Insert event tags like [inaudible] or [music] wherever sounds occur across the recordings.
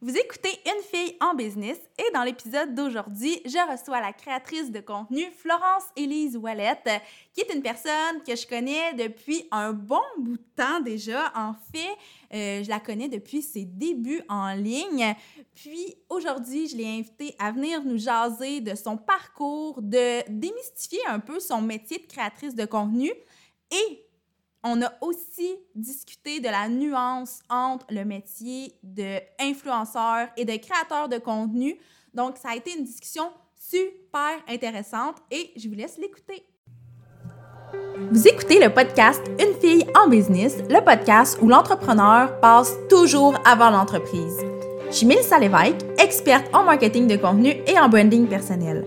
Vous écoutez Une fille en business et dans l'épisode d'aujourd'hui, je reçois la créatrice de contenu Florence Élise Wallet, qui est une personne que je connais depuis un bon bout de temps déjà. En fait, euh, je la connais depuis ses débuts en ligne. Puis aujourd'hui, je l'ai invitée à venir nous jaser de son parcours, de démystifier un peu son métier de créatrice de contenu et on a aussi discuté de la nuance entre le métier d'influenceur et de créateur de contenu. Donc, ça a été une discussion super intéressante et je vous laisse l'écouter. Vous écoutez le podcast Une fille en business, le podcast où l'entrepreneur passe toujours avant l'entreprise. Je suis Mélissa Lévesque, experte en marketing de contenu et en branding personnel.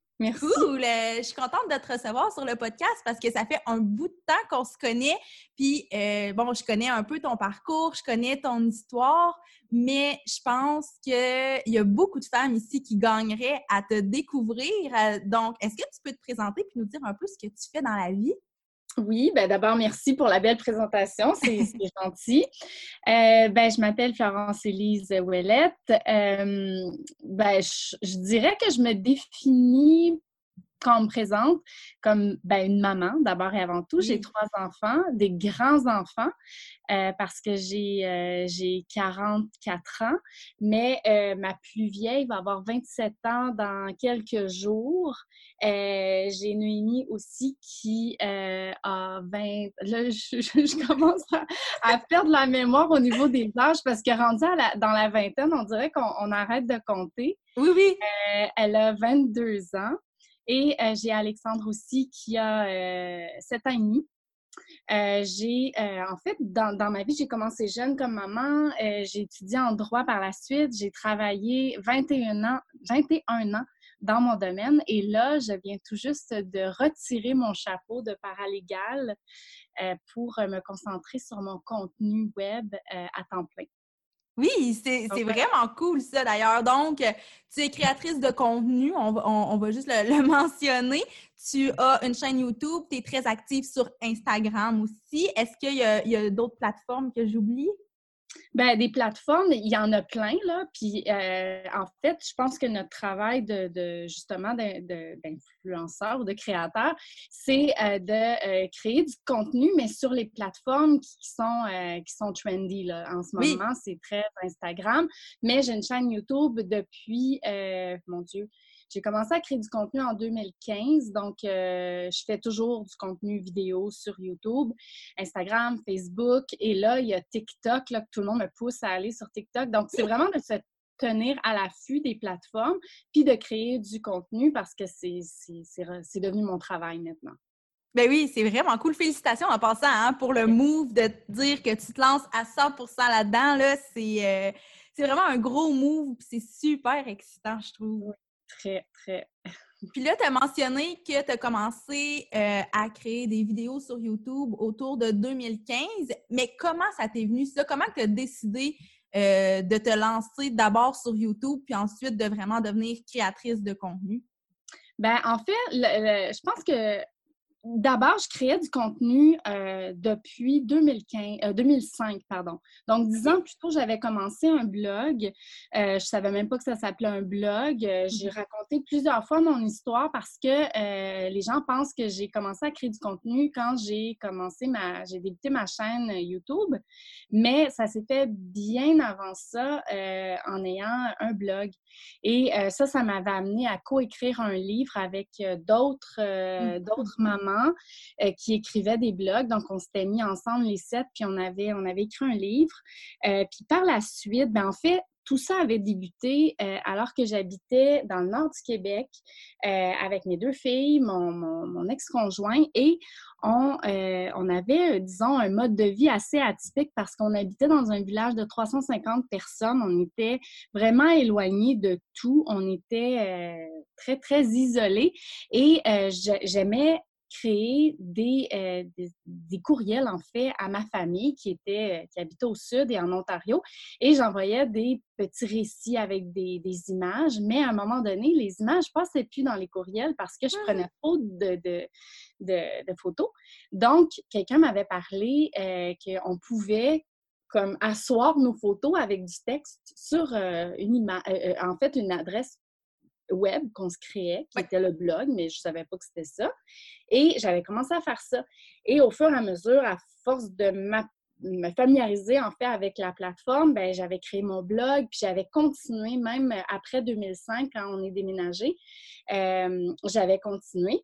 Cool! Je suis contente de te recevoir sur le podcast parce que ça fait un bout de temps qu'on se connaît. Puis, euh, bon, je connais un peu ton parcours, je connais ton histoire, mais je pense qu'il y a beaucoup de femmes ici qui gagneraient à te découvrir. Euh, donc, est-ce que tu peux te présenter et nous dire un peu ce que tu fais dans la vie? Oui, ben d'abord, merci pour la belle présentation, [laughs] c'est gentil. Euh, ben, je m'appelle Florence-Élise Ouellette. Euh, ben, je, dirais que je me définis quand on me présente comme ben, une maman, d'abord et avant tout. J'ai trois enfants, des grands-enfants, euh, parce que j'ai, 44 ans, mais ma plus vieille va avoir 27 ans dans quelques jours. j'ai Noémie aussi qui a 20... Là, je, [laughs] commence à, perdre la mémoire au niveau des âges parce que rendue dans la vingtaine, on dirait qu'on arrête de compter. Oui, oui. elle a 22 ans. Et euh, j'ai Alexandre aussi qui a euh, 7 ans et demi. Euh, j'ai, en fait, dans, dans, ma vie, j'ai commencé jeune comme maman. j'ai étudié en droit par la suite. J'ai travaillé 21 ans, 21 ans dans mon domaine. Et là, je viens tout juste de retirer mon chapeau de paralégal pour me concentrer sur mon contenu web à temps plein. Oui, c'est vraiment cool ça d'ailleurs. Donc, tu es créatrice de contenu, on, va juste [laughs] le, mentionner. Tu as une chaîne YouTube, tu es très active sur Instagram aussi. Est-ce qu'il y a d'autres plateformes que j'oublie? Ben, des plateformes, il y en a plein, là. Puis, euh, en fait, je pense que notre travail de, justement d'influenceur ou de créateur, c'est euh, de euh, créer du contenu, mais sur les plateformes qui sont, qui sont trendy, là. En ce moment, c'est très Instagram. Mais j'ai une chaîne YouTube depuis, mon Dieu, j'ai commencé à créer du contenu en 2015, donc euh, je fais toujours du contenu vidéo sur YouTube, Instagram, Facebook, et là, il y a TikTok, là, que tout le monde me pousse à aller sur TikTok. Donc, c'est vraiment de se tenir à l'affût des plateformes, puis de créer du contenu parce que c'est devenu mon travail maintenant. Ben oui, c'est vraiment cool. Félicitations en passant hein, pour le move de dire que tu te lances à 100% là-dedans. Là, euh, c'est vraiment un gros move. C'est super excitant, je trouve très, très. Puis là, tu as mentionné que tu as commencé euh, à créer des vidéos sur YouTube autour de 2015, mais comment ça t'est venu ça? Comment tu as décidé euh, de te lancer d'abord sur YouTube, puis ensuite de vraiment devenir créatrice de contenu? Ben, en fait, je pense que D'abord, je créais du contenu euh, depuis 2015, 2005, euh, pardon. Donc, dix ans plus tôt, j'avais commencé un blog. Euh, je savais même pas que ça s'appelait un blog. j'ai mhm. raconté plusieurs fois mon histoire parce que les gens pensent que j'ai commencé à créer du contenu quand j'ai commencé ma, j'ai débuté ma chaîne YouTube. Mais ça s'est fait bien avant ça en ayant un blog. Et ça, ça m'avait amené à coécrire un livre avec d'autres, mhm. d'autres mamans euh, qui écrivait des blogs. Donc, on s'était mis ensemble les sept, puis on avait, on avait écrit un livre. Euh, puis par la suite, ben, en fait, tout ça avait débuté alors que j'habitais dans le nord du Québec avec mes deux filles, mon, mon ex-conjoint, et on, on, avait, disons, un mode de vie assez atypique parce qu'on habitait dans un village de 350 personnes. On était vraiment éloignés de tout. On était très, très isolés. Et j'aimais créer euh, des, des, courriels, en fait, à ma famille qui, était, qui habitait au sud et en Ontario. Et j'envoyais des petits récits avec des, des, images. Mais à un moment donné, les images ne passaient plus dans les courriels parce que je mmh. prenais trop de, de, de, photos. Donc, quelqu'un m'avait parlé euh, qu'on pouvait comme asseoir nos photos avec du texte sur euh, une image, en fait, une adresse web qu'on se créait, qui était le blog, mais je ne savais pas que c'était ça. Et j'avais commencé à faire ça. Et au fur et à mesure, à force de me familiariser en fait avec la plateforme, ben, j'avais créé mon blog, puis j'avais continué même après 2005 quand on est déménagé. Euh, j'avais continué.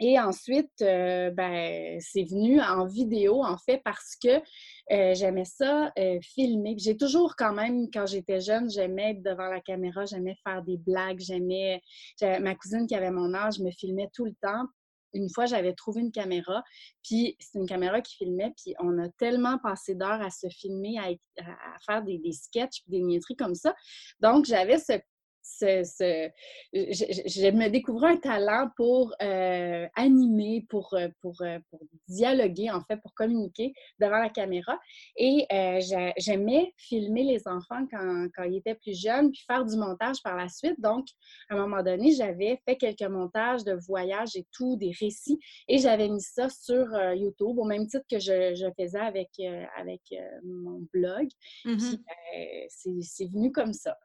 Et ensuite, euh, ben, c'est venu en vidéo, en fait, parce que euh, j'aimais ça euh, filmer. J'ai toujours, quand même, quand j'étais jeune, j'aimais être devant la caméra, j'aimais faire des blagues, j'aimais... Ma cousine qui avait mon âge me filmait tout le temps. Une fois, j'avais trouvé une caméra, puis c'est une caméra qui filmait, puis on a tellement passé d'heures à se filmer, à, faire des, des sketchs, des niaiseries comme ça. Donc, j'avais ce ce, je, me découvrais un talent pour euh, animer, pour, euh, pour, euh, pour, dialoguer, en fait, pour communiquer devant la caméra. Et j'aimais filmer les enfants quand, quand, ils étaient plus jeunes, puis faire du montage par la suite. Donc, à un moment donné, j'avais fait quelques montages de voyages et tout, des récits, et j'avais mis ça sur YouTube, au même titre que je, je faisais avec, avec mon blog. Mm-hmm. c'est venu comme ça.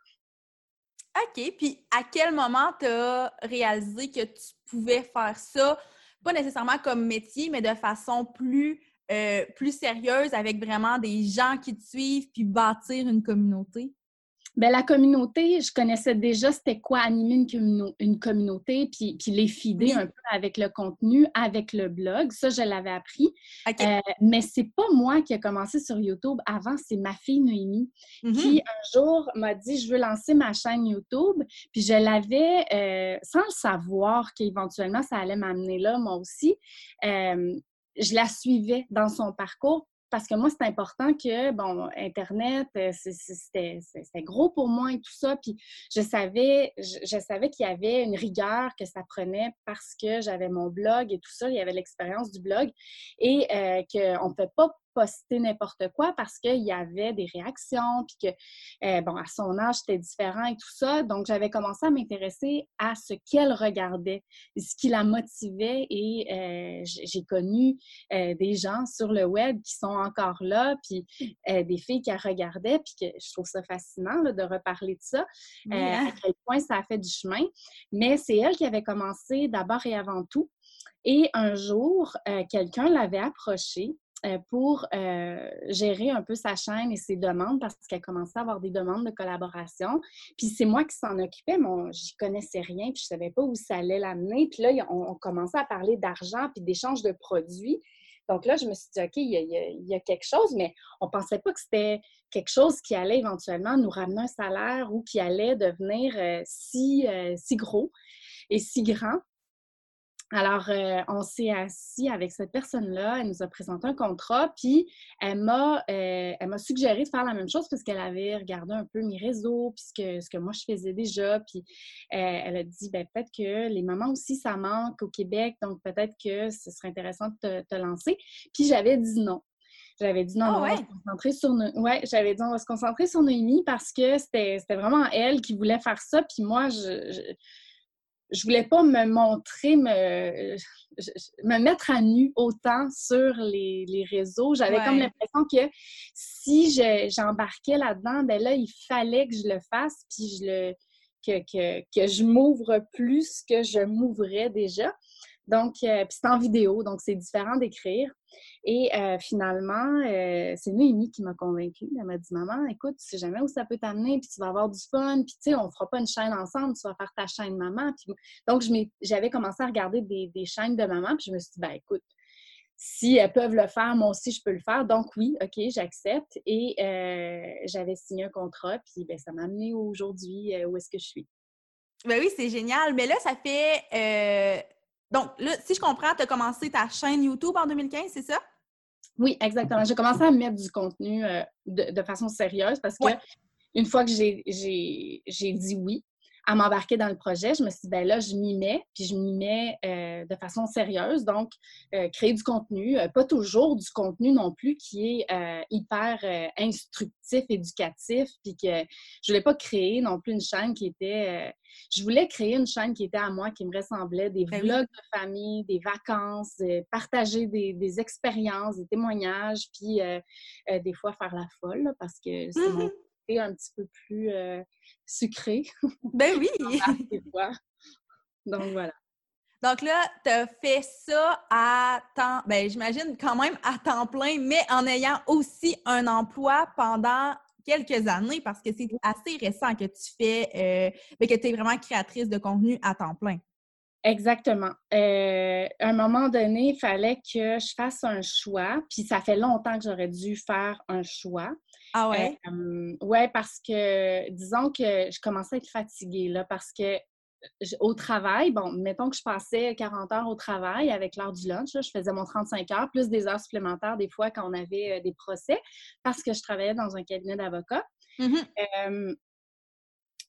OK. Puis à quel moment tu as réalisé que tu pouvais faire ça, pas nécessairement comme métier, mais de façon plus, euh, sérieuse avec vraiment des gens qui te suivent puis bâtir une communauté? Bien, la communauté, je connaissais déjà c'était quoi animer une, une communauté, puis, puis les fider un peu avec le contenu, avec le blog. Ça, je l'avais appris. Euh, mais c'est pas moi qui ai commencé sur YouTube. Avant, c'est ma fille Noémie qui, mm-hmm. un jour, m'a dit Je veux lancer ma chaîne YouTube. Puis je l'avais, euh, sans le savoir qu'éventuellement, ça allait m'amener là, moi aussi. Euh, je la suivais dans son parcours parce que moi, c'est important que, bon, Internet, euh, c'était gros pour moi et tout ça. Puis je savais, je, savais qu'il y avait une rigueur que ça prenait parce que j'avais mon blog et tout ça. Il y avait l'expérience du blog et euh, qu'on ne peut pas poster n'importe quoi parce qu'il y avait des réactions, puis que, euh, bon, à son âge, c'était différent et tout ça. Donc, j'avais commencé à m'intéresser à ce qu'elle regardait, ce qui la motivait et euh, j'ai connu euh, des gens sur le web qui sont encore là, puis des filles qui la regardaient, puis que je trouve ça fascinant de reparler de ça, hein? à quel point ça a fait du chemin. Mais c'est elle qui avait commencé d'abord et avant tout. Et un jour, quelqu'un l'avait approchée pour euh, gérer un peu sa chaîne et ses demandes parce qu'elle commençait à avoir des demandes de collaboration. Puis c'est moi qui s'en occupais, mais j'y connaissais rien, puis je savais pas où ça allait l'amener. Puis là, on, commençait à parler d'argent puis d'échange de produits. Donc là, je me suis dit, OK, il y, a, quelque chose, mais on pensait pas que c'était quelque chose qui allait éventuellement nous ramener un salaire ou qui allait devenir euh, si, si gros et si grand. Alors, euh, on s'est assis avec cette personne-là, elle nous a présenté un contrat, puis elle m'a, euh, elle m'a suggéré de faire la même chose parce qu'elle avait regardé un peu mes réseaux, puis ce que, moi je faisais déjà, puis euh, elle a dit, ben, peut-être que les mamans aussi, ça manque au Québec, donc peut-être que ce serait intéressant de te, lancer. Puis j'avais dit non. J'avais dit non, on va se concentrer sur Ouais, j'avais dit on va se concentrer sur Noémie parce que c'était, vraiment elle qui voulait faire ça. Puis moi, je je voulais pas me montrer, me, me mettre à nu autant sur les, les réseaux. J'avais comme l'impression que si j'embarquais là-dedans, ben là, il fallait que je le fasse, puis je le, que, que, que je m'ouvre plus que je m'ouvrais déjà. Donc, euh, c'est en vidéo, donc c'est différent d'écrire. Et euh, finalement, euh, c'est Noémie qui m'a convaincue. Elle m'a dit Maman, écoute, tu sais jamais où ça peut t'amener, puis tu vas avoir du fun, puis tu sais, on fera pas une chaîne ensemble, tu vas faire ta chaîne maman. Donc, j'avais commencé à regarder des, chaînes de maman, puis je me suis dit Ben écoute, si elles peuvent le faire, moi aussi, je peux le faire. Donc, oui, OK, j'accepte. Et j'avais signé un contrat, puis ben, ça m'a amené aujourd'hui où est-ce que je suis. Ben oui, c'est génial. Mais là, ça fait. Donc, là, si je comprends, tu as commencé ta chaîne YouTube en 2015, c'est ça? Oui, exactement. J'ai commencé à mettre du contenu de, façon sérieuse parce que une fois que j'ai dit oui, à m'embarquer dans le projet, je me suis dit, ben là, je m'y mets, puis je m'y mets euh, de façon sérieuse. Donc, euh, créer du contenu, euh, pas toujours du contenu non plus qui est hyper instructif, éducatif, puis que je voulais pas créer non plus une chaîne qui était... je voulais créer une chaîne qui était à moi, qui me ressemblait, des ben vlogs de famille, des vacances, partager des, expériences, des témoignages, puis des fois faire la folle, parce que c'est mon un petit peu plus sucré. Ben [laughs] oui! Donc voilà. Donc là, tu as fait ça à temps, ben j'imagine quand même à temps plein, mais en ayant aussi un emploi pendant quelques années parce que c'est assez récent que tu fais, euh, ben, que tu es vraiment créatrice de contenu à temps plein. Exactement. Euh, à un moment donné, il fallait que je fasse un choix, puis ça fait longtemps que j'aurais dû faire un choix. Ah ouais? Euh, ouais, parce que disons que je commençais à être fatiguée, là, parce que au travail, bon, mettons que je passais 40 heures au travail avec l'heure du lunch, je faisais mon 35 heures, plus des heures supplémentaires des fois quand on avait euh, des procès, parce que je travaillais dans un cabinet d'avocats. Mmh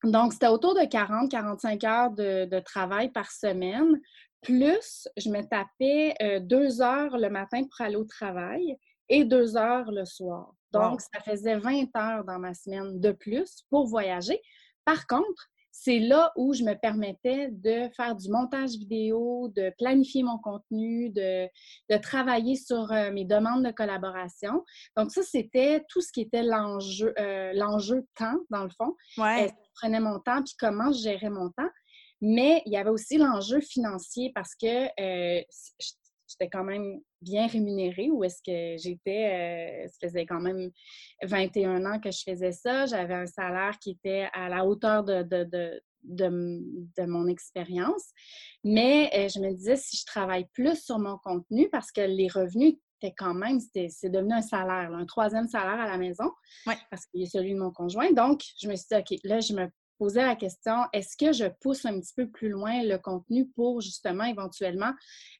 donc, c'était autour de 40-45 heures de, travail par semaine. Plus, je me tapais euh, deux heures le matin pour aller au travail et deux heures le soir. Donc, ça faisait 20 heures dans ma semaine de plus pour voyager. Par contre, c'est là où je me permettais de faire du montage vidéo, de planifier mon contenu, de, travailler sur euh, mes demandes de collaboration. Donc, ça, c'était tout ce qui était l'enjeu, euh, l'enjeu temps, dans le fond. Ouais. je prenais mon temps, puis comment je gérais mon temps? Mais il y avait aussi l'enjeu financier parce que euh, j'étais quand même bien rémunérée ou est-ce que j'étais, euh, ça faisait quand même 21 ans que je faisais ça, j'avais un salaire qui était à la hauteur de, de, de, mon expérience. Mais euh, je me disais, si je travaille plus sur mon contenu, parce que les revenus étaient quand même, c'est devenu un salaire, un troisième salaire à la maison, parce qu'il y a celui de mon conjoint. Donc, je me suis dit, OK, là, je me poser la question, est-ce que je pousse un petit peu plus loin le contenu pour justement éventuellement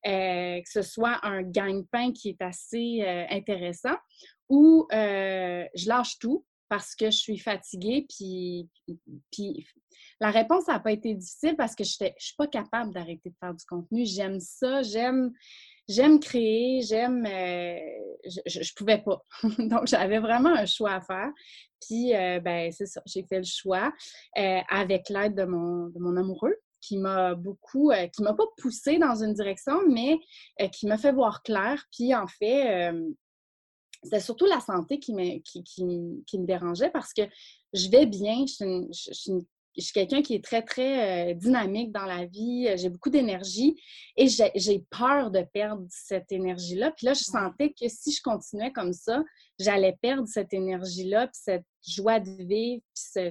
euh, que ce soit un gagne-pain qui est assez euh, intéressant ou euh, je lâche tout parce que je suis fatiguée puis, puis la réponse n'a pas été difficile parce que je ne suis pas capable d'arrêter de faire du contenu. J'aime ça, j'aime j'aime créer, j'aime. je, ne pouvais pas. [laughs] Donc, j'avais vraiment un choix à faire. Puis, euh, ben, c'est ça, j'ai fait le choix euh, avec l'aide de mon, de mon amoureux qui m'a beaucoup, euh, qui m'a pas poussé dans une direction, mais qui m'a fait voir clair. Puis, en fait, c'était surtout la santé qui me, qui, qui, me dérangeait parce que je vais bien, je suis une je suis quelqu'un qui est très, très euh, dynamique dans la vie. Euh, j'ai beaucoup d'énergie et j'ai peur de perdre cette énergie-là. Puis là, je sentais que si je continuais comme ça, j'allais perdre cette énergie-là, puis cette joie de vivre, puis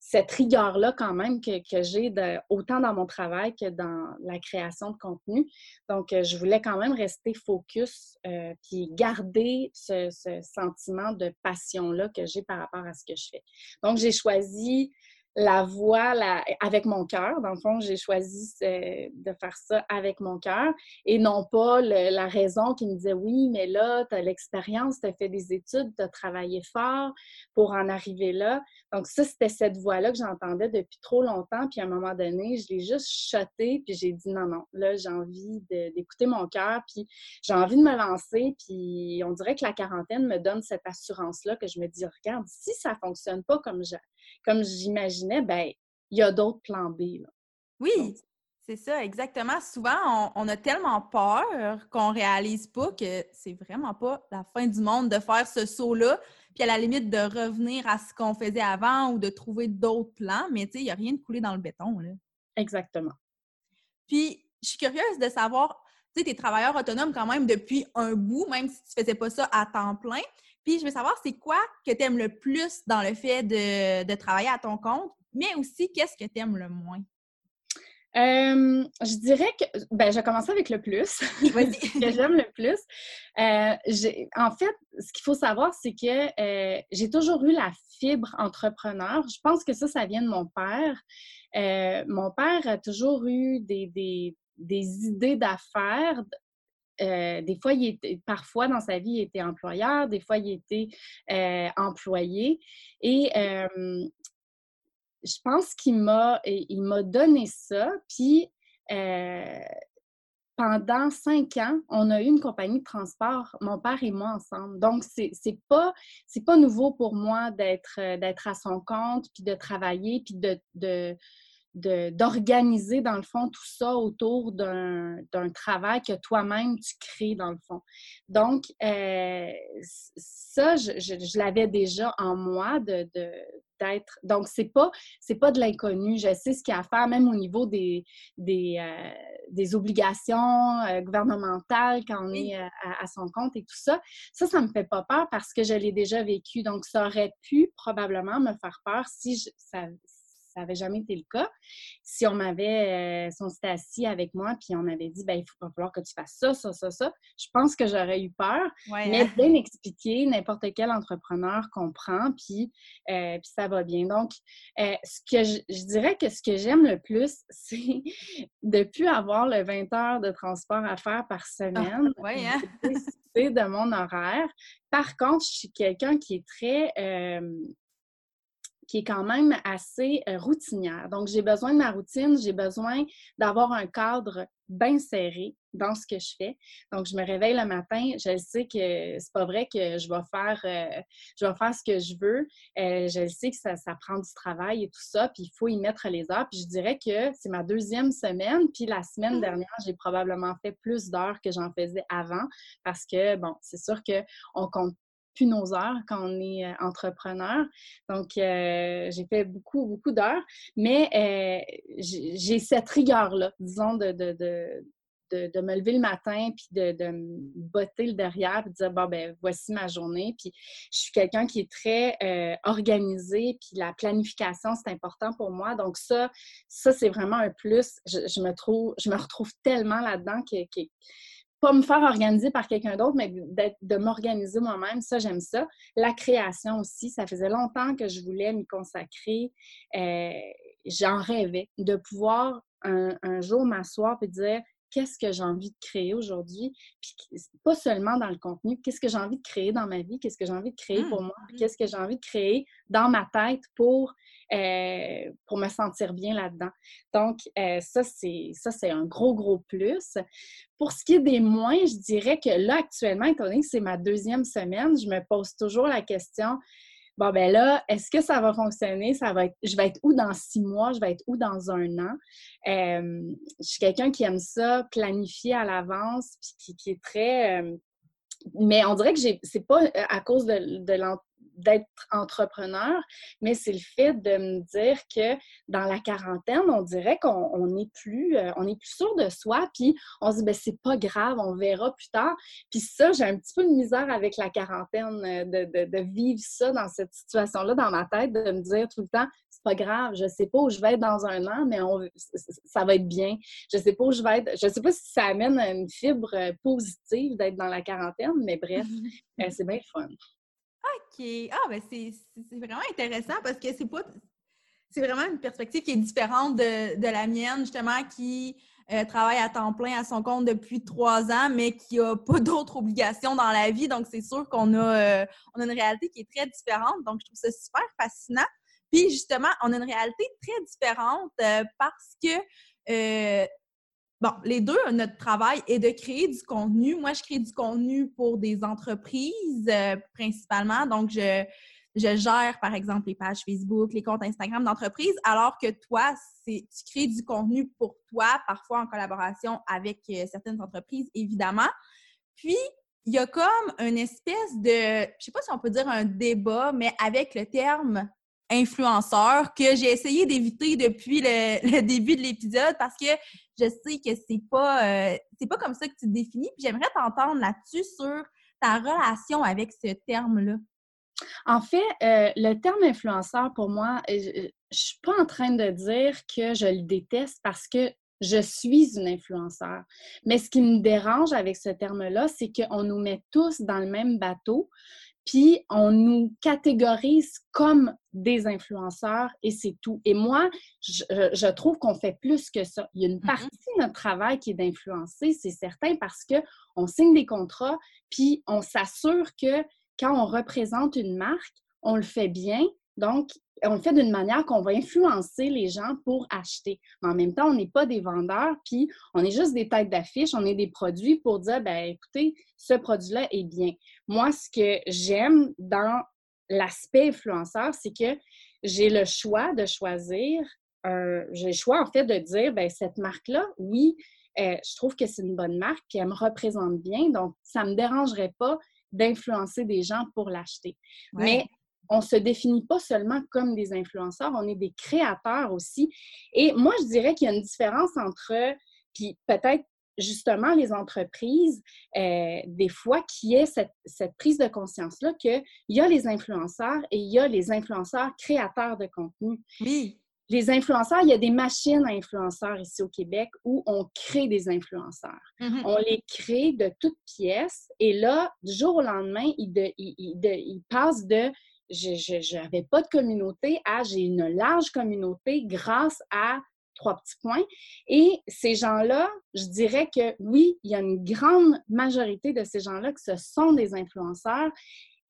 cette rigueur-là quand même que, j'ai autant dans mon travail que dans la création de contenu. Donc, euh, je voulais quand même rester focus puis garder ce, ce sentiment de passion-là que j'ai par rapport à ce que je fais. Donc, j'ai choisi la voix avec mon cœur. Dans le fond, j'ai choisi de faire ça avec mon cœur et non pas la raison qui me disait oui, mais là, tu as l'expérience, tu as fait des études, tu as travaillé fort pour en arriver là. Donc, ça, c'était cette voix-là que j'entendais depuis trop longtemps. Puis à un moment donné, je l'ai juste chuté, puis j'ai dit non, non, là, j'ai envie d'écouter mon cœur, puis j'ai envie de me lancer. Puis on dirait que la quarantaine me donne cette assurance-là que je me dis, regarde, si ça ne fonctionne pas comme j'imaginais, ben il y a d'autres plans B. Oui, c'est ça, exactement. Souvent, on, a tellement peur qu'on réalise pas que c'est vraiment pas la fin du monde de faire ce saut-là, puis à la limite de revenir à ce qu'on faisait avant ou de trouver d'autres plans, mais tu sais, il n'y a rien de coulé dans le béton. Là. Exactement. Puis, je suis curieuse de savoir, tu sais, tu es travailleur autonome quand même depuis un bout, même si tu faisais pas ça à temps plein. Puis, je veux savoir, c'est quoi que tu aimes le plus dans le fait de, de travailler à ton compte, mais aussi qu'est-ce que tu aimes le moins? Euh, je dirais que ben, je vais commencer avec le plus, [laughs] [laughs] ce que j'aime le plus. Euh, en fait, ce qu'il faut savoir, c'est que euh, j'ai toujours eu la fibre entrepreneur. Je pense que ça, ça vient de mon père. mon père a toujours eu des, des, des idées d'affaires. des fois, il était, parfois dans sa vie, il était employeur, des fois, il était employé. Et je pense qu'il m'a, il m'a donné ça. Puis, pendant cinq ans, on a eu une compagnie de transport, mon père et moi ensemble. Donc, c'est, c'est pas, pas nouveau pour moi d'être, à son compte, puis de travailler, puis de d'organiser, dans le fond, tout ça autour d'un, d'un travail que toi-même, tu crées, dans le fond. Donc, euh, ça, je, je, l'avais déjà en moi de, d'être. Donc, c'est pas, c'est pas de l'inconnu. Je sais ce qu'il y a à faire, même au niveau des, des, euh, des obligations euh, gouvernementales quand on est euh, à, son compte et tout ça. Ça, ça me fait pas peur parce que je l'ai déjà vécu. Donc, ça aurait pu probablement me faire peur si je, ça, ça n'avait jamais été le cas. Si on m'avait, euh, si on s'était assis avec moi puis on avait dit, ben il va falloir que tu fasses ça, ça, ça, ça, je pense que j'aurais eu peur. mais hein. bien expliquer, n'importe quel entrepreneur comprend, puis, euh, puis ça va bien. Donc, euh, ce que je, dirais que ce que j'aime le plus, [laughs] c'est de plus avoir le 20 heures de transport à faire par ah, semaine. ouais, hein? de mon horaire. Par contre, je suis quelqu'un qui est très qui est quand même assez euh, routinière. Donc, j'ai besoin de ma routine, j'ai besoin d'avoir un cadre bien serré dans ce que je fais. Donc, je me réveille le matin, je sais que c'est pas vrai que je vais faire, euh, je vais faire ce que je veux. Euh, je sais que ça, ça, prend du travail et tout ça, puis il faut y mettre les heures. Puis je dirais que c'est ma deuxième semaine, puis la semaine mmh. dernière, j'ai probablement fait plus d'heures que j'en faisais avant parce que, bon, c'est sûr qu'on compte nos heures quand on est euh, entrepreneur. Donc, euh, j'ai fait beaucoup, beaucoup d'heures, mais euh, j'ai cette rigueur-là, disons, de, de, de, me lever le matin, puis de, me botter le derrière, puis de dire, bon, ben voici ma journée. Puis je suis quelqu'un qui est très organisé, puis la planification, c'est important pour moi. Donc ça, ça c'est vraiment un plus. Je, me trouve, je me retrouve tellement là-dedans que, que pas me faire organiser par quelqu'un d'autre, mais de m'organiser moi-même, ça, j'aime ça. La création aussi, ça faisait longtemps que je voulais m'y consacrer. Euh, j'en rêvais de pouvoir un, un jour m'asseoir et dire qu'est-ce que j'ai envie de créer aujourd'hui, puis pas seulement dans le contenu, qu'est-ce que j'ai envie de créer dans ma vie, qu'est-ce que j'ai envie de créer pour mmh, moi, mmh. qu'est-ce que j'ai envie de créer dans ma tête pour, euh, pour me sentir bien là-dedans. Donc, euh, ça, c'est un gros, gros plus. Pour ce qui est des moins, je dirais que là, actuellement, étant donné que c'est ma deuxième semaine, je me pose toujours la question, bon, ben là, est-ce que ça va fonctionner? Ça va être, je vais être où dans six mois? Je vais être où dans un an? Je suis quelqu'un qui aime ça, planifier à l'avance, puis qui, est très... Mais on dirait que c'est pas euh, à cause de, de d'être entrepreneur, mais c'est le fait de me dire que dans la quarantaine, on dirait qu'on n'est plus, euh, on est plus sûr de soi, puis on se dit, ben c'est pas grave, on verra plus tard. Puis ça, j'ai un petit peu de misère avec la quarantaine, euh, de, de, vivre ça dans cette situation-là, dans ma tête, de me dire tout le temps, c'est pas grave, je sais pas où je vais être dans un an, mais on, ça va être bien. Je sais pas où je vais être, je sais pas si ça amène une fibre euh, positive d'être dans la quarantaine, mais bref, [laughs] c'est bien fun. Ah, ben c'est vraiment intéressant parce que c'est pas. C'est vraiment une perspective qui est différente de, la mienne, justement, qui euh, travaille à temps plein à son compte depuis trois ans, mais qui n'a pas [laughs] d'autres obligations dans la vie. Donc, c'est sûr qu'on a, euh, a une réalité qui est très différente. Donc, je trouve ça super fascinant. Puis, justement, on a une réalité très différente euh, parce que Bon, les deux, notre travail est de créer du contenu. Moi, je crée du contenu pour des entreprises euh, principalement. Donc, je, je gère, par exemple, les pages Facebook, les comptes Instagram d'entreprises, alors que toi, tu crées du contenu pour toi, parfois en collaboration avec euh, certaines entreprises, évidemment. Puis, il y a comme une espèce de, je sais pas si on peut dire un débat, mais avec le terme influenceur que j'ai essayé d'éviter depuis [laughs] le, début de l'épisode parce que je sais que c'est pas euh, pas comme ça que tu te définis. J'aimerais t'entendre là-dessus sur ta relation avec ce terme-là. En fait, euh, le terme influenceur, pour moi, je suis pas en train de dire que je le déteste parce que je suis une influenceur. Mais ce qui me dérange avec ce terme-là, c'est qu'on nous met tous dans le même bateau, puis on nous catégorise comme des influenceurs et c'est tout. Et moi, je, trouve qu'on fait plus que ça. Il y a une mm-hmm. partie de notre travail qui est d'influencer, c'est certain, parce qu'on signe des contrats, puis on s'assure que quand on représente une marque, on le fait bien. Donc, on le fait d'une manière qu'on va influencer les gens pour acheter. Mais en même temps, on n'est pas des vendeurs, puis on est juste des têtes d'affiche, on est des produits pour dire, ben écoutez, ce produit-là est bien. Moi, ce que j'aime dans l'aspect influenceur, c'est que j'ai le choix de choisir, j'ai le choix en fait de dire, ben cette marque-là, oui, euh, je trouve que c'est une bonne marque, puis elle me représente bien, donc ça ne me dérangerait pas d'influencer des gens pour l'acheter. Mais on ne se définit pas seulement comme des influenceurs, on est des créateurs aussi. Et moi, je dirais qu'il y a une différence entre, puis peut-être justement les entreprises, euh, des fois, qui est cette, cette prise de conscience-là qu'il y a les influenceurs et il y a les influenceurs créateurs de contenu. Oui. Les influenceurs, il y a des machines à influenceurs ici au Québec où on crée des influenceurs. Mm-hmm. On les crée de toutes pièces et là, du jour au lendemain, ils, de, ils passent de je n'avais pas de communauté à j'ai une large communauté grâce à trois petits points. Et ces gens-là, je dirais que oui, il y a une grande majorité de ces gens-là que ce sont des influenceurs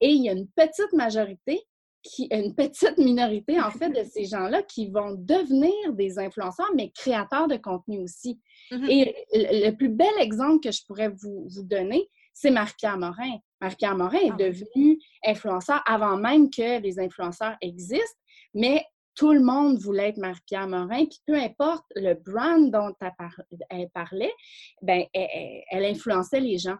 et il y a une petite majorité qui, une petite minorité, en fait, de ces gens-là qui vont devenir des influenceurs, mais créateurs de contenu aussi. Mm-hmm. Et le, plus bel exemple que je pourrais vous, vous donner, c'est Marie-Pierre Morin. Marie-Pierre Morin est ah devenue influenceur avant même que les influenceurs existent, mais tout le monde voulait être Marie-Pierre Morin, puis peu importe le brand dont elle parlait, ben, elle influençait les gens.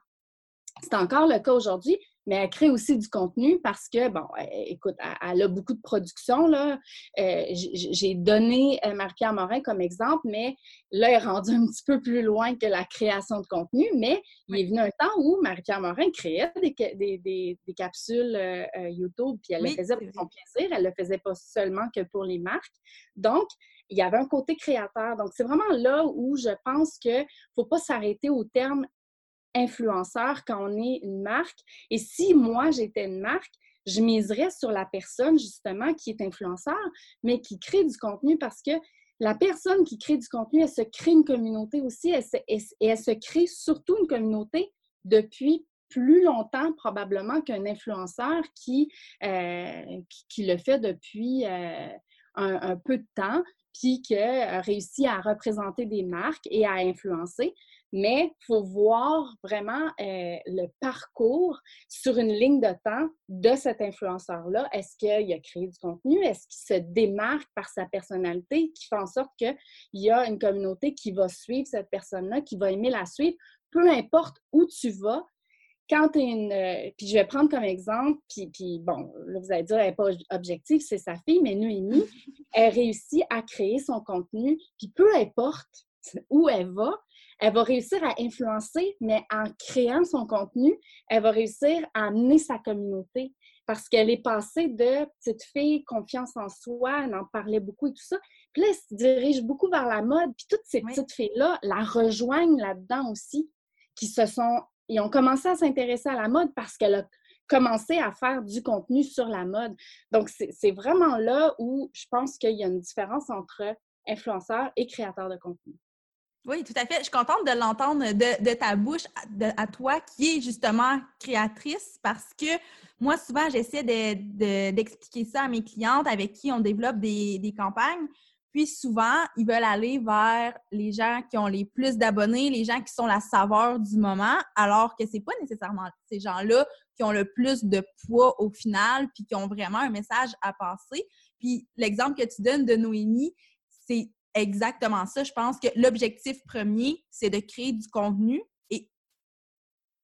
C'est encore le cas aujourd'hui, mais elle crée aussi du contenu parce que, bon, écoute, elle, a beaucoup de production. Là. Euh, j'ai donné euh, Marie-Pierre Morin comme exemple, mais là, elle est rendue [laughs] un petit peu plus loin que la création de contenu. Mais il est venu un temps où Marie-Pierre Morin créait des, capsules euh, YouTube, puis elle le faisait pour son plaisir. Elle le faisait pas seulement que pour les marques. Donc, il y avait un côté créateur. Donc, c'est vraiment là où je pense qu'il ne faut pas s'arrêter au terme influenceur quand on est une marque. Et si moi, j'étais une marque, je miserais sur la personne, justement, qui est influenceur, mais qui crée du contenu parce que la personne qui crée du contenu, elle se crée une communauté aussi et elle se crée surtout une communauté depuis plus longtemps probablement qu'un influenceur qui, euh, le fait depuis euh, un, peu de temps, puis qui a réussi à représenter des marques et à influencer mais il faut voir vraiment euh, le parcours sur une ligne de temps de cet influenceur-là. Est-ce qu'il a créé du contenu? Est-ce qu'il se démarque par sa personnalité qui fait en sorte qu'il y a une communauté qui va suivre cette personne-là, qui va aimer la suivre? Peu importe où tu vas, quand tu es une. Euh, puis je vais prendre comme exemple, puis, puis bon, là, vous allez dire, elle n'est pas objective, c'est sa fille, mais Noémie, [laughs] elle réussit à créer son contenu, puis peu importe où elle va, elle va réussir à influencer, mais en créant son contenu, elle va réussir à amener sa communauté parce qu'elle est passée de petite fille, confiance en soi, elle en parlait beaucoup et tout ça. Puis là, elle se dirige beaucoup vers la mode, puis toutes ces petites filles-là la rejoignent là-dedans aussi, qui se sont, ils ont commencé à s'intéresser à la mode parce qu'elle a commencé à faire du contenu sur la mode. Donc, c'est vraiment là où je pense qu'il y a une différence entre influenceur et créateur de contenu. Oui, tout à fait. Je suis contente de l'entendre de, ta bouche à, toi, qui est justement créatrice, parce que moi, souvent, j'essaie d'expliquer ça à mes clientes avec qui on développe des, campagnes. Puis souvent, ils veulent aller vers les gens qui ont les plus d'abonnés, les gens qui sont la saveur du moment, alors que c'est pas nécessairement ces gens-là qui ont le plus de poids au final, puis qui ont vraiment un message à passer. Puis l'exemple que tu donnes de Noémie, c'est exactement ça. Je pense que l'objectif premier, c'est de créer du contenu et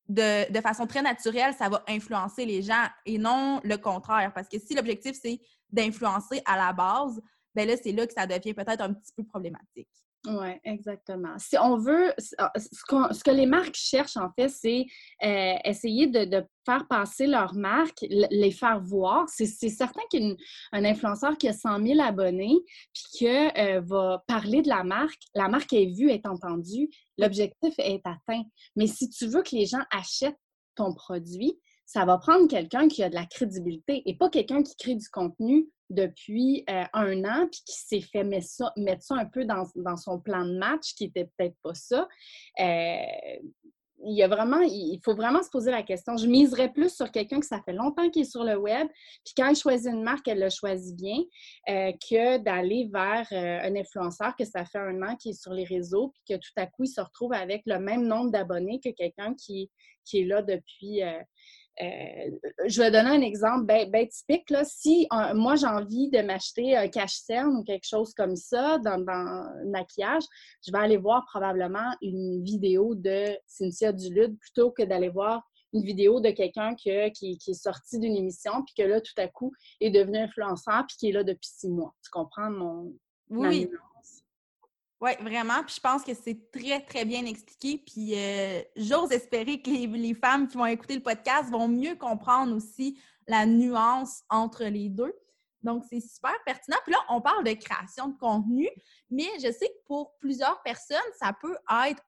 de, façon très naturelle, ça va influencer les gens et non le contraire. Parce que si l'objectif, c'est d'influencer à la base, ben là, c'est là que ça devient peut-être un petit peu problématique. Oui, exactement. Si on veut, ah, ce, que les marques cherchent, en fait, c'est euh, essayer de, faire passer leur marque, les faire voir. C'est certain qu'un influenceur qui a 100 000 abonnés, puis qui euh, va parler de la marque, la marque est vue, est entendue, l'objectif est atteint. Mais si tu veux que les gens achètent ton produit, ça va prendre quelqu'un qui a de la crédibilité et pas quelqu'un qui crée du contenu depuis euh, un an puis qui s'est fait mettre ça, mettre ça, un peu dans, son plan de match qui n'était peut-être pas ça. Euh, il y a vraiment, il faut vraiment se poser la question. Je miserais plus sur quelqu'un que ça fait longtemps qu'il est sur le web, puis quand il choisit une marque, elle le choisit bien, euh, que d'aller vers un influenceur que ça fait un an qui est sur les réseaux, puis que tout à coup, il se retrouve avec le même nombre d'abonnés que quelqu'un qui, qui est là depuis je vais donner un exemple bien typique. Là. Si moi, j'ai envie de m'acheter un cache-cerne ou quelque chose comme ça dans, le maquillage, je vais aller voir probablement une vidéo de Cynthia Dulude plutôt que d'aller voir une vidéo de quelqu'un qui, qui, est sorti d'une émission puis que là, tout à coup, est devenu influenceur puis qui est là depuis six mois. Tu comprends mon... Oui. Oui, vraiment. Puis je pense que c'est très, très bien expliqué. Puis euh, j'ose espérer que les, femmes qui vont écouter le podcast vont mieux comprendre aussi la nuance entre les deux. Donc, c'est super pertinent. Puis là, on parle de création de contenu, mais je sais que pour plusieurs personnes, ça peut être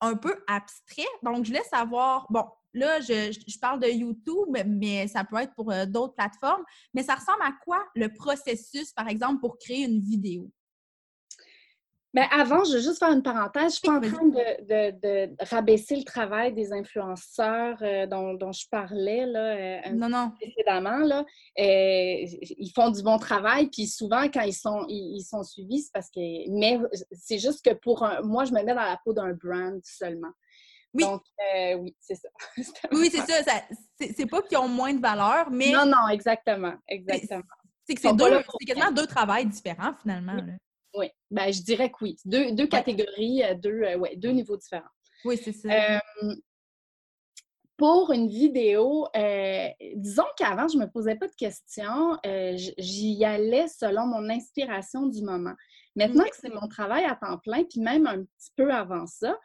un peu abstrait. Donc, je laisse savoir, bon, là, je, parle de YouTube, mais ça peut être pour euh, d'autres plateformes. Mais ça ressemble à quoi le processus, par exemple, pour créer une vidéo? Mais avant, je veux juste faire une parenthèse. Je suis pas en train de, rabaisser le travail des influenceurs euh, dont, je parlais là, euh, non, non. précédemment. Là. Euh, ils font du bon travail, puis souvent, quand ils sont, ils, sont suivis, c'est parce que. Mais c'est juste que pour un. Moi, je me mets dans la peau d'un brand seulement. Oui. Donc, oui, c'est ça. oui, [laughs] c'est ça. ça c'est pas qu'ils ont moins de valeur, mais. Non, non, exactement. Exactement. C'est que c'est quasiment deux travails différents, finalement. Là. Oui, ben, je dirais que oui. Deux, deux catégories, euh, deux, euh, ouais, deux niveaux différents. Oui, c'est ça. pour une vidéo, euh, disons qu'avant, je ne me posais pas de questions. J'y allais selon mon inspiration du moment. Maintenant que c'est mon travail à temps plein, puis même un petit peu avant ça,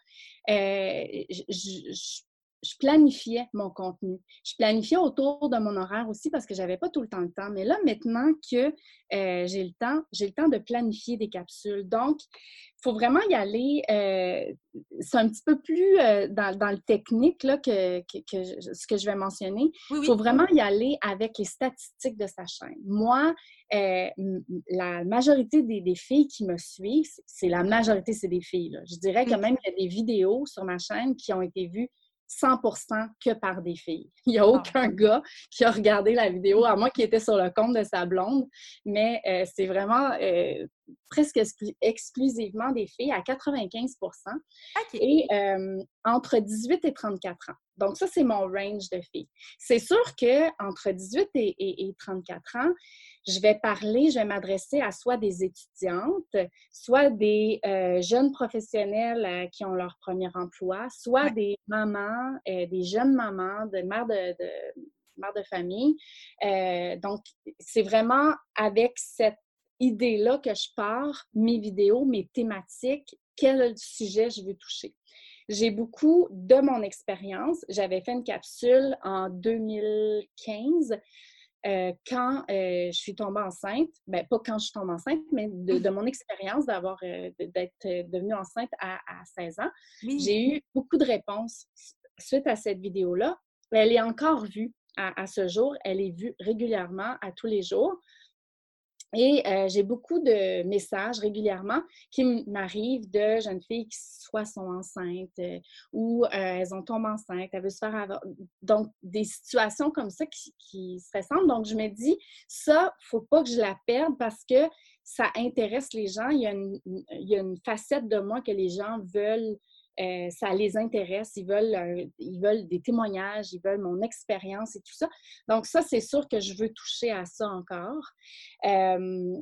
je, je planifiais mon contenu. Je planifiais autour de mon horaire aussi parce que j'avais pas tout le temps le temps. Mais là, maintenant que euh, j'ai le temps, j'ai le temps de planifier des capsules. Donc, il faut vraiment y aller. Euh, c'est un petit peu plus euh, dans, le technique là, que, ce que je vais mentionner. Il faut vraiment y aller avec les statistiques de sa chaîne. Moi, la majorité des, filles qui me suivent, c'est la majorité, c'est des filles. Je dirais que même il y a des vidéos sur ma chaîne qui ont été vues 100% que par des filles. Il n'y a ah. aucun gars qui a regardé la vidéo, à moins qu'il était sur le compte de sa blonde, mais euh, c'est vraiment euh, presque exclusivement des filles à 95% et euh, entre 18 et 34 ans. Donc, ça, c'est mon range de filles. C'est sûr qu'entre 18 et, et 34 ans, je vais parler, je vais m'adresser à soit des étudiantes, soit des euh, jeunes professionnels euh, qui ont leur premier emploi, soit des mamans, euh, des jeunes mamans, des mères de, de, de famille. donc, c'est vraiment avec cette idée-là que je pars mes vidéos, mes thématiques, quel sujet je veux toucher. J'ai beaucoup de mon expérience. J'avais fait une capsule en 2015 euh, quand euh, je suis tombée enceinte, ben, pas quand je suis tombée enceinte, mais de, mmh. mon expérience d'avoir euh, d'être devenue enceinte à, 16 ans, j'ai eu beaucoup de réponses suite à cette vidéo-là. Elle est encore vue à, ce jour. Elle est vue régulièrement à tous les jours. Et euh, j'ai beaucoup de messages régulièrement qui m'arrivent de jeunes filles qui soit sont enceintes euh, ou euh, elles ont tombé enceintes, elles veulent se faire avoir. Donc, des situations comme ça qui, se ressemblent. Donc, je me dis, ça, faut pas que je la perde parce que ça intéresse les gens. Il y, a une, il y a une facette de moi que les gens veulent euh, ça les intéresse, ils veulent, euh, ils veulent des témoignages, ils veulent mon expérience et tout ça. Donc ça, c'est sûr que je veux toucher à ça encore. Euh,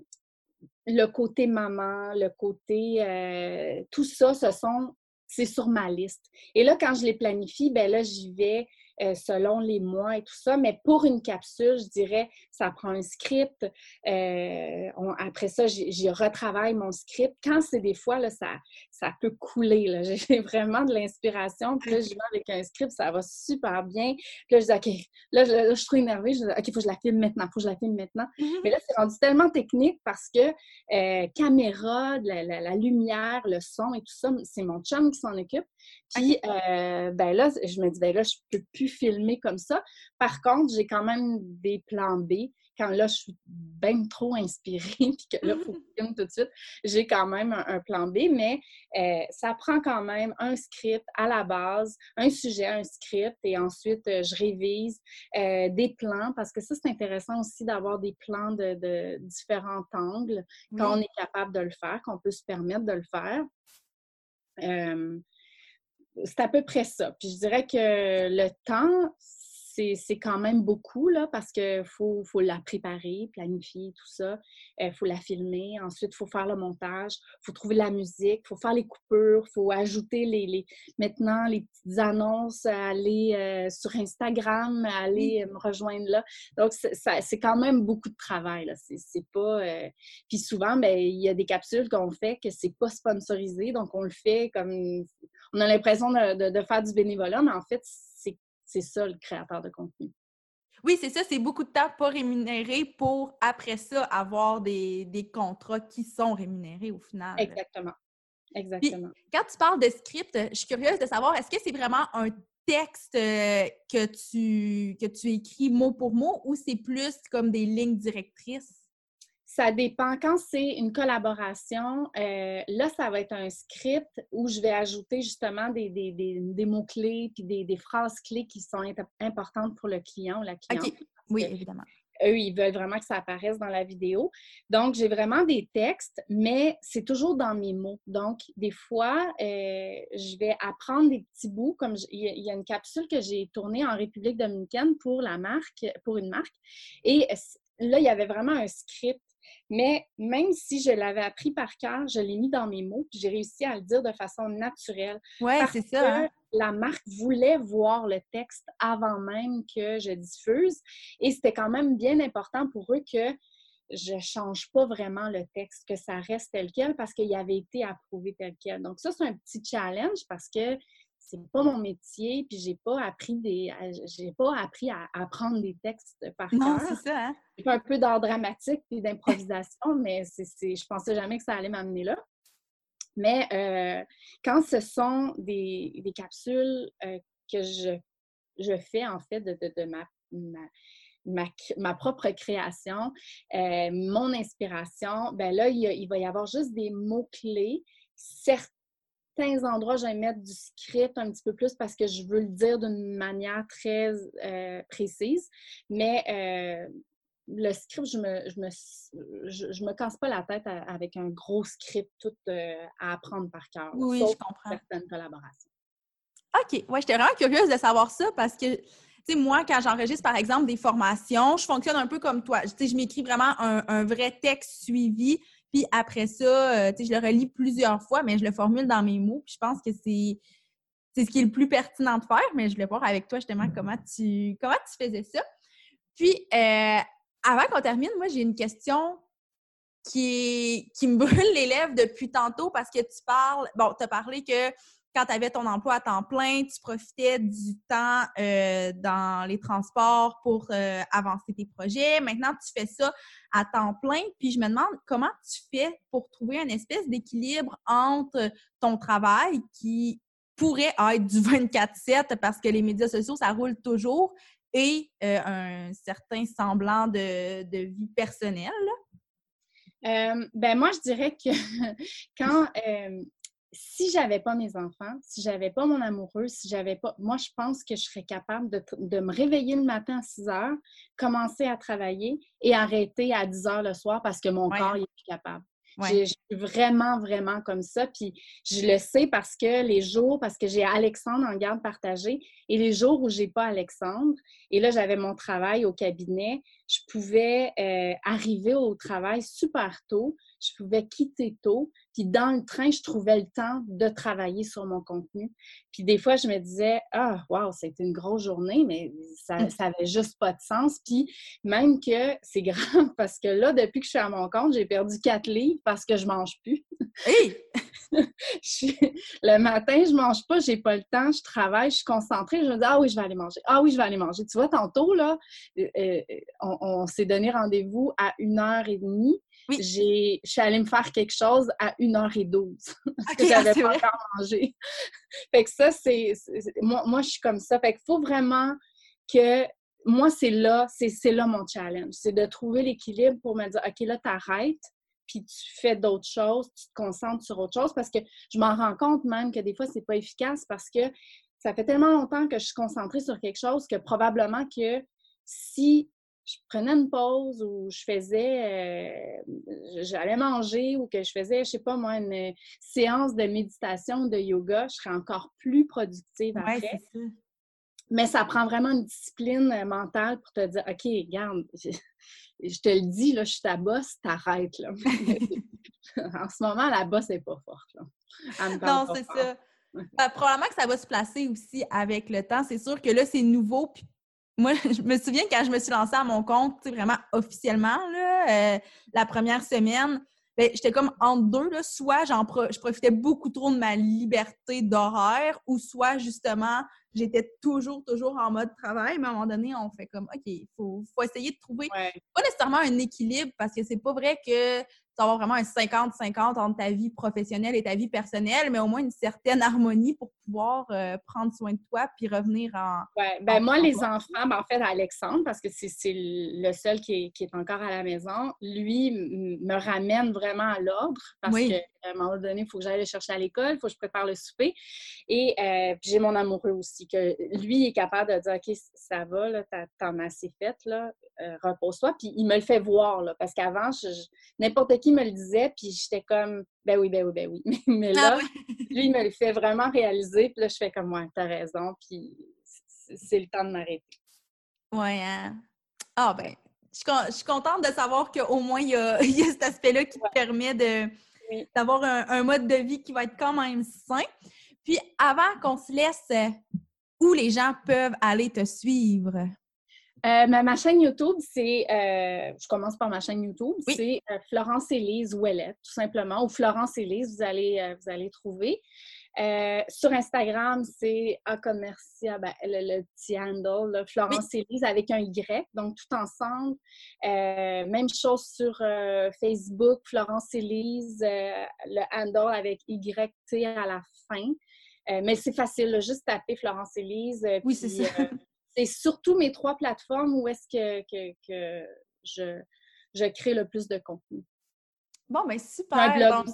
le côté maman, le côté, tout ça, ce sont, c'est sur ma liste. Et là, quand je les planifie, ben là, j'y vais selon les mois et tout ça. Mais pour une capsule, je dirais, ça prend un script. Après ça, j'y retravaille mon script. Quand c'est des fois, là, ça, ça peut couler. [laughs] J'ai vraiment de l'inspiration. Puis là, je vais avec un script, ça va super bien. Puis là, je dis, OK, là, je, suis trop énervée. Je dis, OK, il faut que je la filme maintenant. Faut que je la filme maintenant. Mm-hmm. Mais là, c'est rendu tellement technique parce que euh, caméra, la, lumière, le son et tout ça, c'est mon chum qui s'en occupe. Puis, euh, ben là, je me dis, ben là, je peux plus filmer comme ça. Par contre, j'ai quand même des plans B. Quand là, je suis bien trop inspirée, [laughs] puis que là, il faut que je filme tout de suite, j'ai quand même un, plan B, mais euh, ça prend quand même un script à la base, un sujet, un script, et ensuite, euh, je révise des plans, parce que ça, c'est intéressant aussi d'avoir des plans de, différents angles quand on est capable de le faire, qu'on peut se permettre de le faire c'est à peu près ça. Puis je dirais que le temps, c'est quand même beaucoup, là, parce qu'il faut, faut, la préparer, planifier, tout ça. Il euh, faut la filmer. Ensuite, il faut faire le montage. Il faut trouver la musique. Il faut faire les coupures. Il faut ajouter les, les, maintenant les petites annonces, aller euh, sur Instagram, aller me rejoindre là. Donc, c'est quand même beaucoup de travail. C'est pas... Euh, puis souvent, ben, il y a des capsules qu'on fait que c'est pas sponsorisé. Donc, on le fait comme... On a l'impression de, de faire du bénévolat, mais en fait, c'est ça le créateur de contenu. Oui, c'est ça, c'est beaucoup de temps pas rémunéré pour après ça avoir des, contrats qui sont rémunérés au final. Exactement. Exactement. quand tu parles de script, je suis curieuse de savoir, est-ce que c'est vraiment un texte euh, que tu, que tu écris mot pour mot ou c'est plus comme des lignes directrices? Ça dépend. Quand c'est une collaboration, euh, là, ça va être un script où je vais ajouter justement des, mots-clés puis des, phrases clés qui sont importantes pour le client ou la cliente. Oui, évidemment. Eux, ils veulent vraiment que ça apparaisse dans la vidéo. Donc, j'ai vraiment des textes, mais c'est toujours dans mes mots. Donc, des fois, euh, je vais apprendre des petits bouts, comme il y a une capsule que j'ai tournée en République dominicaine pour la marque, pour une marque. Et là, il y avait vraiment un script mais même si je l'avais appris par cœur, je l'ai mis dans mes mots, j'ai réussi à le dire de façon naturelle. Oui, c'est ça. Hein. La marque voulait voir le texte avant même que je diffuse. Et c'était quand même bien important pour eux que je ne change pas vraiment le texte, que ça reste tel quel parce qu'il avait été approuvé tel quel. Donc, ça, c'est un petit challenge parce que c'est pas mon métier, puis j'ai pas appris des j'ai pas appris à apprendre des textes par cœur. Non, c'est ça. Hein? J'ai fait un peu d'art dramatique puis d'improvisation, [laughs] mais c'est, je pensais jamais que ça allait m'amener là. Mais euh, quand ce sont des, capsules euh, que je, je fais en fait de, de, ma, ma, ma, propre création, euh, mon inspiration, ben là, il, il, va y avoir juste des mots-clés. Certains certains endroits, je vais mettre du script un petit peu plus parce que je veux le dire d'une manière très euh, précise. Mais euh, le script, je me, je me, je, me casse pas la tête avec un gros script tout euh, à apprendre par cœur. Oui, je comprends. Certaines collaborations. OK. Ouais, j'étais vraiment curieuse de savoir ça parce que, tu sais, moi, quand j'enregistre, par exemple, des formations, je fonctionne un peu comme toi. Tu sais, je m'écris vraiment un, un, vrai texte suivi puis après ça, euh, je le relis plusieurs fois, mais je le formule dans mes mots. Puis je pense que c'est c'est ce qui est le plus pertinent de faire, mais je voulais voir avec toi justement comment tu, comment tu faisais ça. Puis, euh, avant qu'on termine, moi, j'ai une question qui, qui me brûle les lèvres depuis tantôt parce que tu parles, bon, tu as parlé que quand tu avais ton emploi à temps plein, tu profitais du temps euh, dans les transports pour euh, avancer tes projets. Maintenant, tu fais ça à temps plein. Puis je me demande comment tu fais pour trouver une espèce d'équilibre entre ton travail qui pourrait être du 24-7 parce que les médias sociaux, ça roule toujours, et euh, un certain semblant de, de vie personnelle. ben moi, je dirais que [laughs] quand si j'avais pas mes enfants, si j'avais pas mon amoureux, si j'avais pas. Moi, je pense que je serais capable de, me réveiller le matin à 6 heures, commencer à travailler et arrêter à 10 heures le soir parce que mon corps n'est plus capable. Je suis vraiment, vraiment comme ça. Puis je le sais parce que les jours, parce que j'ai Alexandre en garde partagée et les jours où j'ai pas Alexandre, et là, j'avais mon travail au cabinet, je pouvais euh, arriver au travail super tôt, je pouvais quitter tôt, puis dans le train, je trouvais le temps de travailler sur mon contenu. Puis des fois, je me disais, ah, wow, c'était une grosse journée, mais ça n'avait juste pas de sens. Puis même que c'est [laughs] grave parce que là, depuis que je suis à mon compte, j'ai perdu quatre livres parce que je mange plus. Hey! [laughs] le matin, je mange pas, j'ai pas le temps, je travaille, je suis concentrée, je me dis, ah oui, je vais aller manger. Ah oui, je vais aller manger. Tu vois, tantôt, là, euh, euh, on, s'est donné rendez-vous à une heure et demie. Je suis allée me faire quelque chose à 1h12 [laughs] parce que [laughs] j'avais pas encore mangé. fait que ça, c'est. Moi, moi, je suis comme ça. Fait qu'il faut vraiment que. Moi, c'est là, c'est là mon challenge. C'est de trouver l'équilibre pour me dire, OK, là, t'arrêtes, puis tu fais d'autres choses, tu te concentres sur autre chose parce que je m'en rends compte même que des fois, c'est pas efficace parce que ça fait tellement longtemps que je suis concentrée sur quelque chose que probablement que si je prenais une pause ou je faisais, euh, j'allais manger ou que je faisais, je sais pas moi, une séance de méditation, de yoga, je serais encore plus productive après. Mais ça prend vraiment une discipline euh, mentale pour te dire, OK, regarde, je, te le dis, là, je suis ta bosse, t'arrêtes. Là. [laughs] en ce moment, la bosse n'est pas forte. non, c'est ça. Ben, probablement que ça va se placer aussi avec le temps. C'est sûr que là, c'est nouveau, puis moi, [laughs] je me souviens quand je me suis lancée à mon compte, vraiment officiellement, là, euh, la première semaine, j'étais comme entre deux, là, soit je profitais beaucoup trop de ma liberté d'horaire, ou soit justement, j'étais toujours, toujours en mode travail, mais à un moment donné, on fait comme, OK, il faut, essayer de trouver pas nécessairement un équilibre, parce que c'est pas vrai que avoir vraiment un 50-50 entre ta vie professionnelle et ta vie personnelle, mais au moins une certaine harmonie pour pouvoir euh, prendre soin de toi puis revenir en. Oui, ben moi, les enfants, ben, en fait, Alexandre, parce que c'est le seul qui est, encore à la maison, lui me ramène vraiment à l'ordre parce qu'à un moment donné, il faut que j'aille le chercher à l'école, il faut que je prépare le souper. Et euh, j'ai mon amoureux aussi, que lui est capable de dire OK, ça va, là, t'en as assez fait, là, euh, repose-toi. Puis il me le fait voir, là, parce qu'avant, n'importe qui me le disait, puis j'étais comme, ben oui, ben oui, ben oui. [laughs] Mais ah là, [laughs] lui, il me le fait vraiment réaliser, puis là, je fais comme, ouais, t'as raison, puis c'est le temps de m'arrêter. Ouais, hein? Ah, ben, je suis contente de savoir qu'au moins, il y a, [laughs] cet aspect-là qui te permet d'avoir un, mode de vie qui va être quand même sain. Puis, avant qu'on se laisse, où les gens peuvent aller te suivre? Euh, ma, chaîne YouTube, c'est, euh, je commence par ma chaîne YouTube, c'est euh, Florence Élise Ouellette, tout simplement, ou Florence Élise, vous allez, vous allez trouver. sur Instagram, c'est a commercial, ben, le, petit handle, Florence Élise avec un Y, donc tout ensemble. même chose sur Facebook, Florence Élise, le handle avec YT à la fin. mais c'est facile, juste taper Florence Élise. oui, c'est ça [laughs] c'est surtout mes trois plateformes où est-ce que, que, je, je, crée le plus de contenu. Bon, ben super. Un blog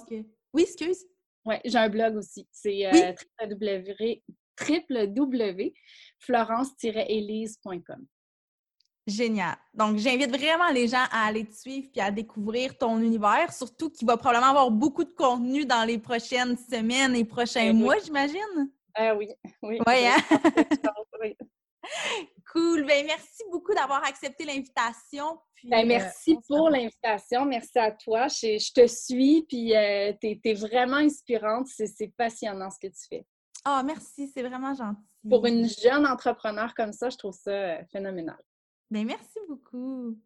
Oui, excuse. Oui, j'ai un blog aussi. C'est euh, www.florence-élise.com. Génial. Donc, j'invite vraiment les gens à aller te suivre et à découvrir ton univers, surtout qu'il va probablement avoir beaucoup de contenu dans les prochaines semaines et prochains ben mois, j'imagine. Ah oui, oui. Oui, hein? Cool. Ben, merci beaucoup d'avoir accepté l'invitation. Ben, euh, merci pour l'invitation. Merci à toi. Je, te suis, puis euh, tu es, vraiment inspirante. C'est passionnant ce que tu fais. Ah, merci. C'est vraiment gentil. Pour une jeune entrepreneur comme ça, je trouve ça euh, phénoménal. Ben, merci beaucoup.